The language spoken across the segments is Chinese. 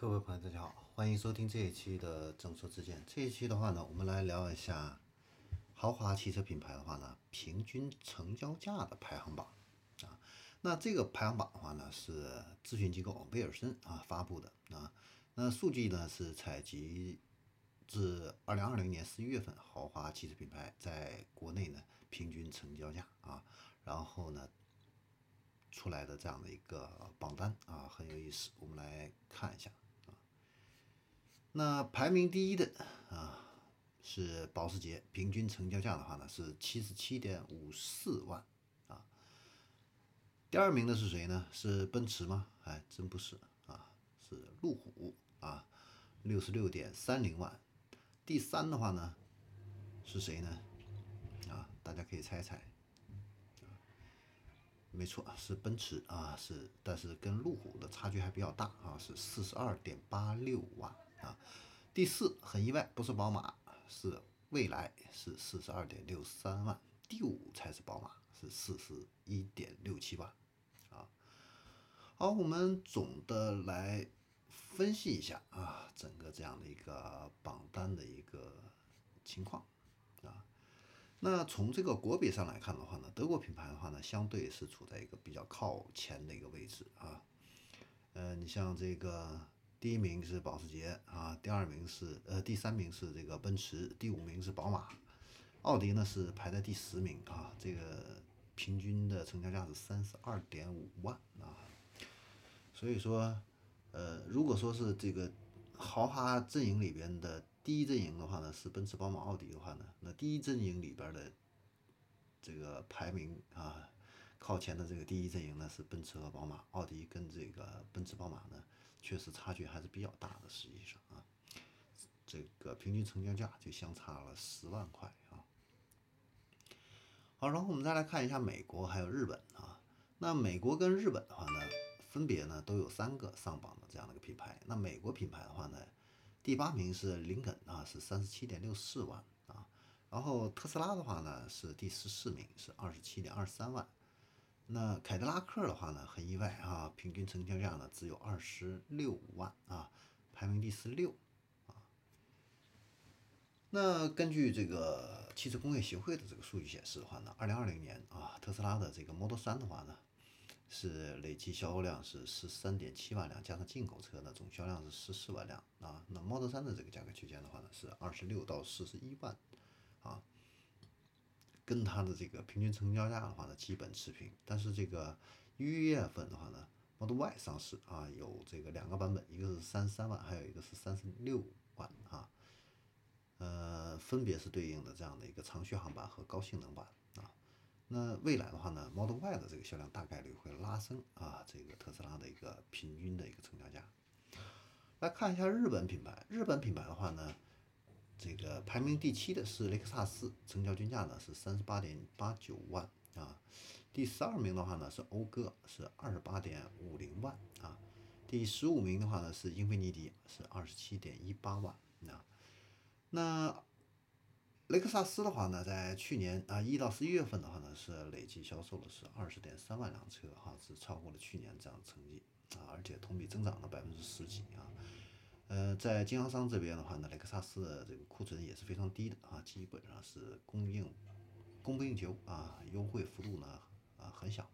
各位朋友，大家好，欢迎收听这一期的正说之见。这一期的话呢，我们来聊一下豪华汽车品牌的话呢，平均成交价的排行榜啊。那这个排行榜的话呢，是咨询机构威尔森啊发布的啊。那数据呢是采集自二零二零年十一月份豪华汽车品牌在国内呢平均成交价啊，然后呢。出来的这样的一个榜单啊，很有意思，我们来看一下。那排名第一的啊是保时捷，平均成交价的话呢是七十七点五四万啊。第二名的是谁呢？是奔驰吗？哎，真不是啊，是路虎啊，六十六点三零万。第三的话呢是谁呢？啊，大家可以猜猜。没错，是奔驰啊，是，但是跟路虎的差距还比较大啊，是四十二点八六万啊。第四很意外，不是宝马，是蔚来，是四十二点六三万。第五才是宝马，是四十一点六七万啊。好，我们总的来分析一下啊，整个这样的一个榜单的一个情况啊。那从这个国别上来看的话呢，德国品牌的话呢，相对是处在一个比较靠前的一个位置啊。呃，你像这个第一名是保时捷啊，第二名是呃，第三名是这个奔驰，第五名是宝马，奥迪呢是排在第十名啊。这个平均的成交价是三十二点五万啊。所以说，呃，如果说是这个豪华阵营里边的。第一阵营的话呢是奔驰、宝马、奥迪的话呢，那第一阵营里边的这个排名啊，靠前的这个第一阵营呢是奔驰和宝马，奥迪跟这个奔驰、宝马呢确实差距还是比较大的，实际上啊，这个平均成交价就相差了十万块啊。好，然后我们再来看一下美国还有日本啊，那美国跟日本的话呢，分别呢都有三个上榜的这样的一个品牌，那美国品牌的话呢。第八名是林肯啊，是三十七点六四万啊，然后特斯拉的话呢是第十四名，是二十七点二三万。那凯迪拉克的话呢很意外啊，平均成交价呢只有二十六万啊，排名第十六啊。那根据这个汽车工业协会的这个数据显示的话呢，二零二零年啊，特斯拉的这个 Model 3的话呢。是累计销量是十三点七万辆，加上进口车呢，总销量是十四万辆啊。那 Model 3的这个价格区间的话呢，是二十六到四十一万啊，跟它的这个平均成交价的话呢，基本持平。但是这个一月份的话呢，Model Y 上市啊，有这个两个版本，一个是三十三万，还有一个是三十六万啊，呃，分别是对应的这样的一个长续航版和高性能版啊。那未来的话呢，Model Y 的这个销量大概率会拉升啊，这个特斯拉的一个平均的一个成交价。来看一下日本品牌，日本品牌的话呢，这个排名第七的是雷克萨斯，成交均价呢是三十八点八九万啊。第十二名的话呢是讴歌，是二十八点五零万啊。第十五名的话呢是英菲尼迪，是二十七点一八万啊。那雷克萨斯的话呢，在去年啊一到十一月份的话呢，是累计销售了是二十点三万辆车，哈，是超过了去年这样的成绩啊，而且同比增长了百分之十几。在经销商这边的话呢，雷克萨斯的这个库存也是非常低的啊，基本上是供应供不应求啊，优惠幅度呢啊很小。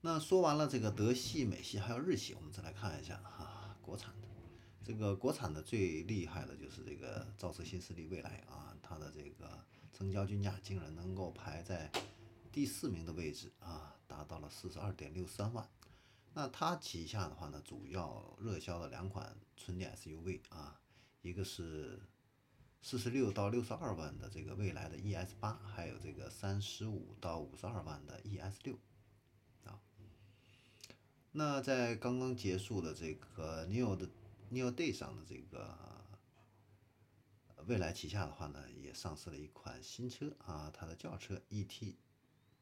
那说完了这个德系、美系还有日系，我们再来看一下哈，国产的。这个国产的最厉害的就是这个造车新势力蔚来啊，它的这个成交均价竟然能够排在第四名的位置啊，达到了四十二点六三万。那它旗下的话呢，主要热销的两款纯电 SUV 啊，一个是四十六到六十二万的这个蔚来的 ES 八，还有这个三十五到五十二万的 ES 六啊。那在刚刚结束的这个 NIO 的 New Day 上的这个蔚来旗下的话呢，也上市了一款新车啊，它的轿车 ET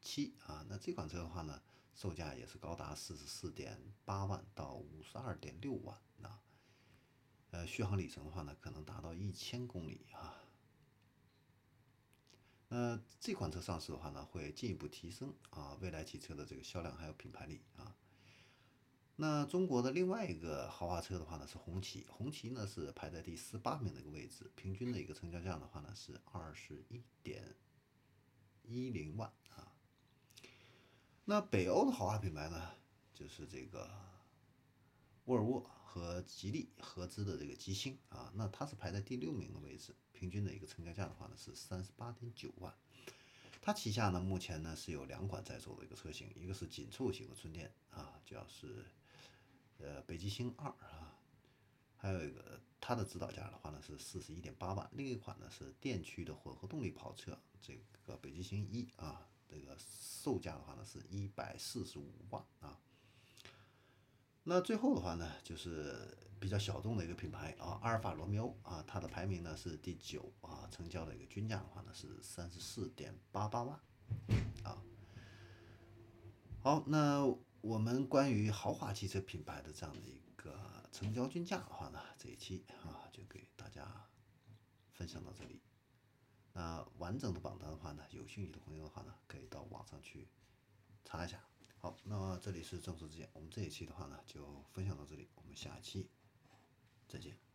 七啊，那这款车的话呢，售价也是高达四十四点八万到五十二点六万啊，呃，续航里程的话呢，可能达到一千公里啊。那这款车上市的话呢，会进一步提升啊，蔚来汽车的这个销量还有品牌力啊。那中国的另外一个豪华车的话呢是红旗，红旗呢是排在第十八名的一个位置，平均的一个成交价的话呢是二十一点一零万。那北欧的豪华品牌呢，就是这个沃尔沃和吉利合资的这个吉星啊，那它是排在第六名的位置，平均的一个成交价的话呢是三十八点九万。它旗下呢目前呢是有两款在售的一个车型，一个是紧凑型的纯电啊，叫是。呃，北极星二啊，还有一个它的指导价的话呢是四十一点八万，另一款呢是电驱的混合动力跑车，这个北极星一啊，这个售价的话呢是一百四十五万啊。那最后的话呢，就是比较小众的一个品牌啊，阿尔法罗密欧啊，它的排名呢是第九啊，成交的一个均价的话呢是三十四点八八万啊。好，那。我们关于豪华汽车品牌的这样的一个成交均价的话呢，这一期啊就给大家分享到这里。那完整的榜单的话呢，有兴趣的朋友的话呢，可以到网上去查一下。好，那么这里是正式之见，我们这一期的话呢就分享到这里，我们下期再见。